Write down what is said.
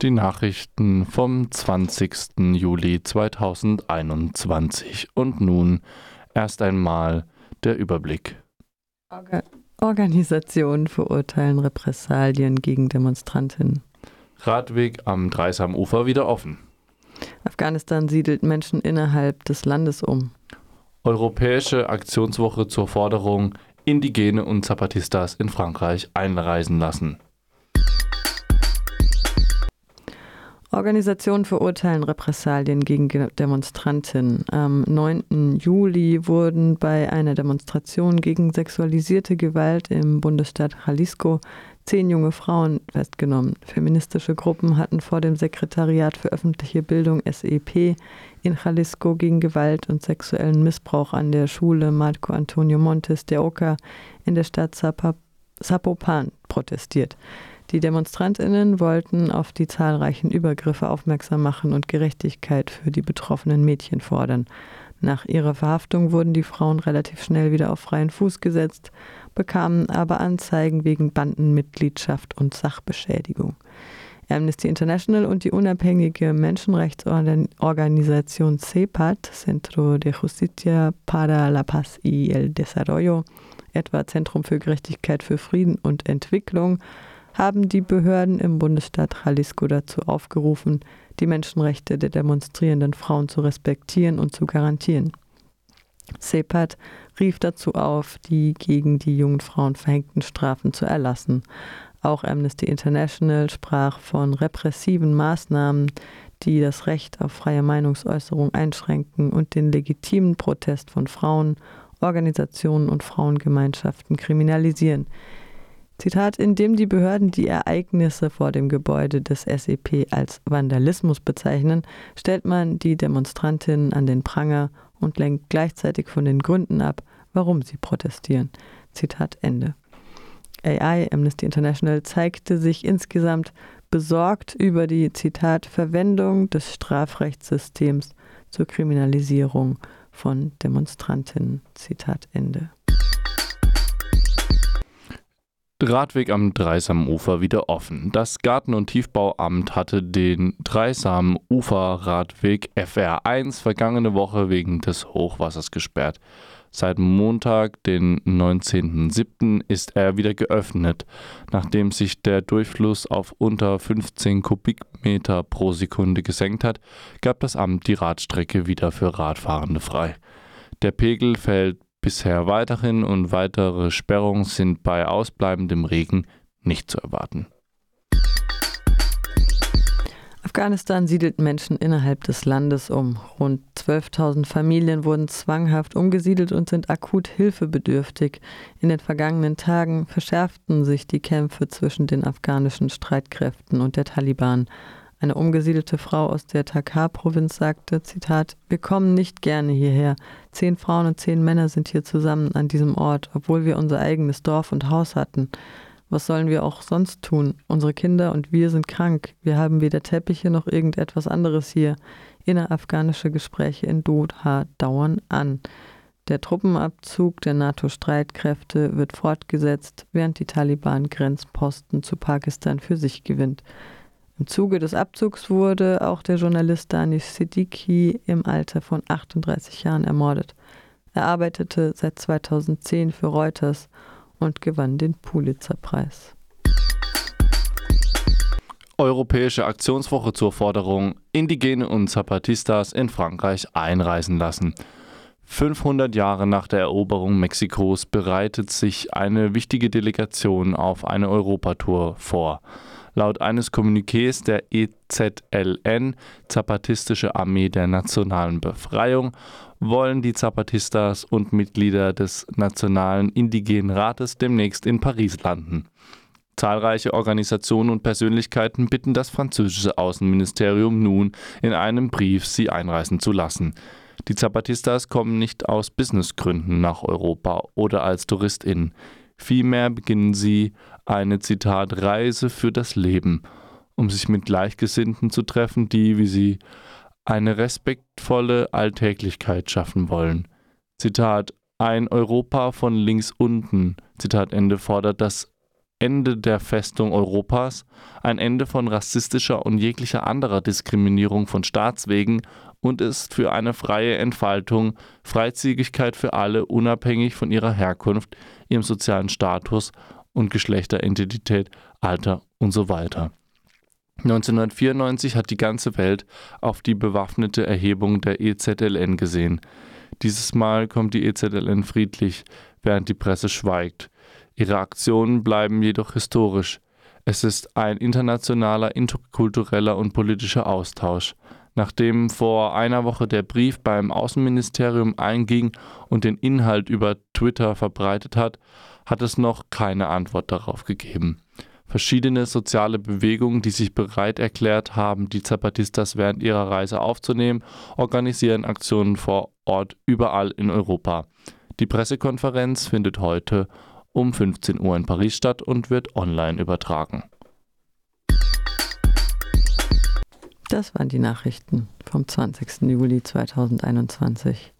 Die Nachrichten vom 20. Juli 2021. Und nun erst einmal der Überblick. Orga Organisationen verurteilen Repressalien gegen Demonstrantinnen. Radweg am Dreisamufer wieder offen. Afghanistan siedelt Menschen innerhalb des Landes um. Europäische Aktionswoche zur Forderung, Indigene und Zapatistas in Frankreich einreisen lassen. Organisationen verurteilen Repressalien gegen Demonstranten. Am 9. Juli wurden bei einer Demonstration gegen sexualisierte Gewalt im Bundesstaat Jalisco zehn junge Frauen festgenommen. Feministische Gruppen hatten vor dem Sekretariat für öffentliche Bildung SEP in Jalisco gegen Gewalt und sexuellen Missbrauch an der Schule Marco Antonio Montes de Oca in der Stadt Zapopan protestiert. Die Demonstrantinnen wollten auf die zahlreichen Übergriffe aufmerksam machen und Gerechtigkeit für die betroffenen Mädchen fordern. Nach ihrer Verhaftung wurden die Frauen relativ schnell wieder auf freien Fuß gesetzt, bekamen aber Anzeigen wegen Bandenmitgliedschaft und Sachbeschädigung. Amnesty International und die unabhängige Menschenrechtsorganisation CEPAT, Centro de Justicia para la Paz y el Desarrollo, etwa Zentrum für Gerechtigkeit für Frieden und Entwicklung, haben die Behörden im Bundesstaat Jalisco dazu aufgerufen, die Menschenrechte der demonstrierenden Frauen zu respektieren und zu garantieren. CEPAT rief dazu auf, die gegen die jungen Frauen verhängten Strafen zu erlassen. Auch Amnesty International sprach von repressiven Maßnahmen, die das Recht auf freie Meinungsäußerung einschränken und den legitimen Protest von Frauen, Organisationen und Frauengemeinschaften kriminalisieren. Zitat, indem die Behörden die Ereignisse vor dem Gebäude des SEP als Vandalismus bezeichnen, stellt man die Demonstrantinnen an den Pranger und lenkt gleichzeitig von den Gründen ab, warum sie protestieren. Zitat Ende. AI Amnesty International zeigte sich insgesamt besorgt über die Zitat Verwendung des Strafrechtssystems zur Kriminalisierung von Demonstrantinnen. Zitat Ende. Radweg am Dreisamufer wieder offen. Das Garten- und Tiefbauamt hatte den Dreisamufer-Radweg FR1 vergangene Woche wegen des Hochwassers gesperrt. Seit Montag, den 19.07., ist er wieder geöffnet. Nachdem sich der Durchfluss auf unter 15 Kubikmeter pro Sekunde gesenkt hat, gab das Amt die Radstrecke wieder für Radfahrende frei. Der Pegel fällt bisher weiterhin und weitere Sperrungen sind bei ausbleibendem Regen nicht zu erwarten. Afghanistan siedelt Menschen innerhalb des Landes um. Rund 12.000 Familien wurden zwanghaft umgesiedelt und sind akut hilfebedürftig. In den vergangenen Tagen verschärften sich die Kämpfe zwischen den afghanischen Streitkräften und der Taliban. Eine umgesiedelte Frau aus der Takar-Provinz sagte, Zitat, wir kommen nicht gerne hierher. Zehn Frauen und zehn Männer sind hier zusammen an diesem Ort, obwohl wir unser eigenes Dorf und Haus hatten. Was sollen wir auch sonst tun? Unsere Kinder und wir sind krank. Wir haben weder Teppiche noch irgendetwas anderes hier. Innerafghanische Gespräche in Doha dauern an. Der Truppenabzug der NATO-Streitkräfte wird fortgesetzt, während die Taliban Grenzposten zu Pakistan für sich gewinnt. Im Zuge des Abzugs wurde auch der Journalist Danish Siddiqui im Alter von 38 Jahren ermordet. Er arbeitete seit 2010 für Reuters und gewann den Pulitzer-Preis. Europäische Aktionswoche zur Forderung, Indigene und Zapatistas in Frankreich einreisen lassen. 500 Jahre nach der Eroberung Mexikos bereitet sich eine wichtige Delegation auf eine Europatour vor. Laut eines Kommuniqués der EZLN, Zapatistische Armee der Nationalen Befreiung, wollen die Zapatistas und Mitglieder des Nationalen Indigenen Rates demnächst in Paris landen. Zahlreiche Organisationen und Persönlichkeiten bitten das französische Außenministerium nun in einem Brief, sie einreisen zu lassen. Die Zapatistas kommen nicht aus Businessgründen nach Europa oder als TouristInnen. Vielmehr beginnen sie eine Zitat Reise für das Leben, um sich mit Gleichgesinnten zu treffen, die, wie sie eine respektvolle Alltäglichkeit schaffen wollen. Zitat ein Europa von links unten, Zitat Ende, fordert das Ende der Festung Europas, ein Ende von rassistischer und jeglicher anderer Diskriminierung von Staatswegen und ist für eine freie Entfaltung, Freizügigkeit für alle, unabhängig von ihrer Herkunft, ihrem sozialen Status und Geschlechteridentität, Alter und so weiter. 1994 hat die ganze Welt auf die bewaffnete Erhebung der EZLN gesehen. Dieses Mal kommt die EZLN friedlich, während die Presse schweigt. Ihre Aktionen bleiben jedoch historisch. Es ist ein internationaler, interkultureller und politischer Austausch. Nachdem vor einer Woche der Brief beim Außenministerium einging und den Inhalt über Twitter verbreitet hat, hat es noch keine Antwort darauf gegeben. Verschiedene soziale Bewegungen, die sich bereit erklärt haben, die Zapatistas während ihrer Reise aufzunehmen, organisieren Aktionen vor Ort überall in Europa. Die Pressekonferenz findet heute um 15 Uhr in Paris statt und wird online übertragen. Das waren die Nachrichten vom 20. Juli 2021.